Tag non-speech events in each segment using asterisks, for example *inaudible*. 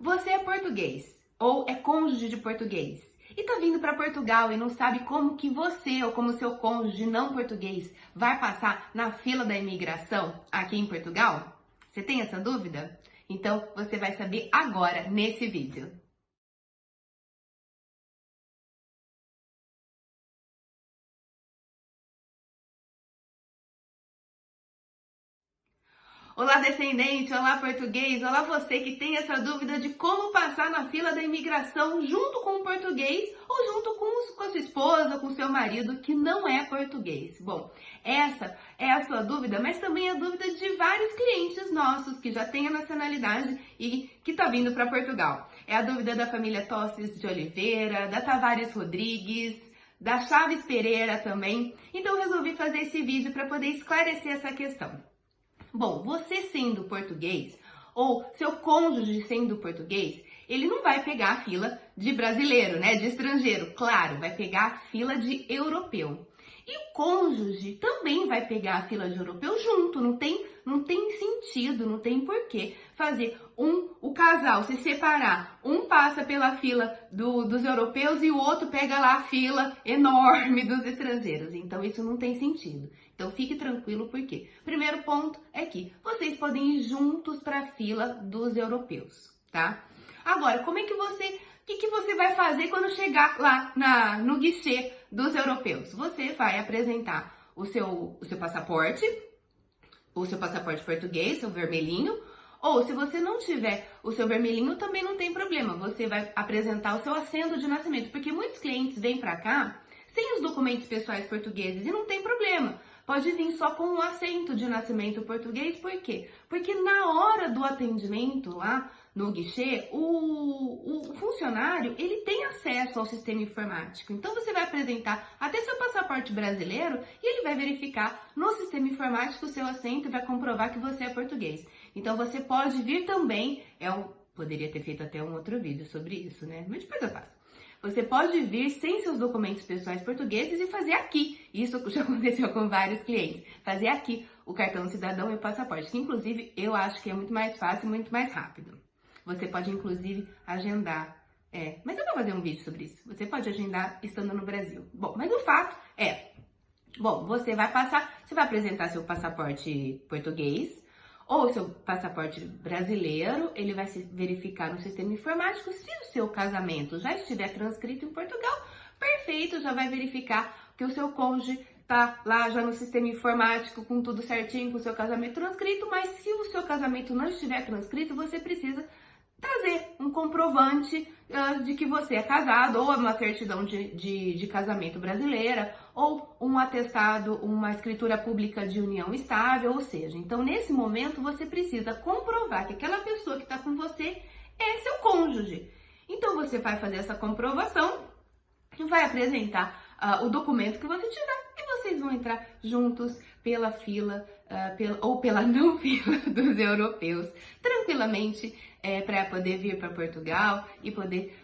Você é português ou é cônjuge de português e tá vindo para Portugal e não sabe como que você ou como seu cônjuge não português vai passar na fila da imigração aqui em Portugal? Você tem essa dúvida? Então você vai saber agora nesse vídeo. Olá, descendente, olá, português, olá, você que tem essa dúvida de como passar na fila da imigração junto com o português ou junto com, com a sua esposa, com seu marido que não é português. Bom, essa é a sua dúvida, mas também a dúvida de vários clientes nossos que já têm a nacionalidade e que está vindo para Portugal. É a dúvida da família Tosses de Oliveira, da Tavares Rodrigues, da Chaves Pereira também. Então resolvi fazer esse vídeo para poder esclarecer essa questão. Bom, você sendo português ou seu cônjuge sendo português, ele não vai pegar a fila de brasileiro, né, de estrangeiro, claro, vai pegar a fila de europeu. E o cônjuge também vai pegar a fila de europeu junto, não tem, não tem sentido, não tem porquê fazer um, o casal se separar, um passa pela fila do, dos europeus e o outro pega lá a fila enorme dos estrangeiros. Então isso não tem sentido. Então fique tranquilo, porque primeiro ponto é que vocês podem ir juntos para a fila dos europeus, tá? Agora, como é que você que, que você vai fazer quando chegar lá na, no guichê dos europeus? Você vai apresentar o seu, o seu passaporte, o seu passaporte português, seu vermelhinho, ou se você não tiver o seu vermelhinho, também não tem problema. Você vai apresentar o seu assento de nascimento, porque muitos clientes vêm para cá sem os documentos pessoais portugueses e não tem problema. Pode vir só com o assento de nascimento português, por quê? Porque na hora do atendimento lá no guichê, o, o funcionário ele tem acesso ao sistema informático. Então você vai apresentar até seu passaporte brasileiro e ele vai verificar no sistema informático o seu assento e vai comprovar que você é português. Então você pode vir também, é um, poderia ter feito até um outro vídeo sobre isso, né? Mas depois eu faço. Você pode vir sem seus documentos pessoais portugueses e fazer aqui. Isso *laughs* já aconteceu com vários clientes. Fazer aqui o cartão cidadão e o passaporte, que inclusive eu acho que é muito mais fácil e muito mais rápido. Você pode, inclusive, agendar. É, mas eu vou fazer um vídeo sobre isso. Você pode agendar estando no Brasil. Bom, mas o fato é, bom, você vai passar, você vai apresentar seu passaporte português ou seu passaporte brasileiro, ele vai se verificar no sistema informático. Se o seu casamento já estiver transcrito em Portugal, perfeito, já vai verificar que o seu cônjuge tá lá já no sistema informático com tudo certinho, com o seu casamento transcrito, mas se o seu casamento não estiver transcrito, você precisa trazer um comprovante uh, de que você é casado, ou uma certidão de, de, de, casamento brasileira, ou um atestado, uma escritura pública de união estável, ou seja, então nesse momento você precisa comprovar que aquela pessoa que está com você é seu cônjuge. Então você vai fazer essa comprovação e vai apresentar uh, o documento que você tiver e vocês vão entrar juntos pela fila uh, pela, ou pela *laughs* não fila dos europeus tranquilamente é, para poder vir para Portugal e poder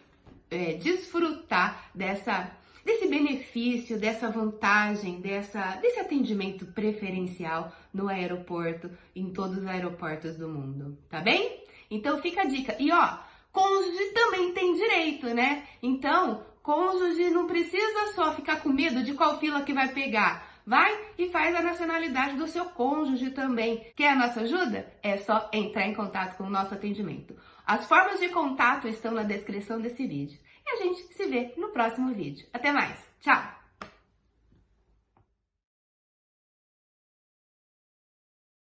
é, desfrutar dessa, desse benefício, dessa vantagem, dessa, desse atendimento preferencial no aeroporto, em todos os aeroportos do mundo, tá bem? Então fica a dica. E ó, cônjuge também tem direito, né? Então, cônjuge não precisa só ficar com medo de qual fila que vai pegar. Vai e faz a nacionalidade do seu cônjuge também. Quer a nossa ajuda? É só entrar em contato com o nosso atendimento. As formas de contato estão na descrição desse vídeo. E a gente se vê no próximo vídeo. Até mais. Tchau!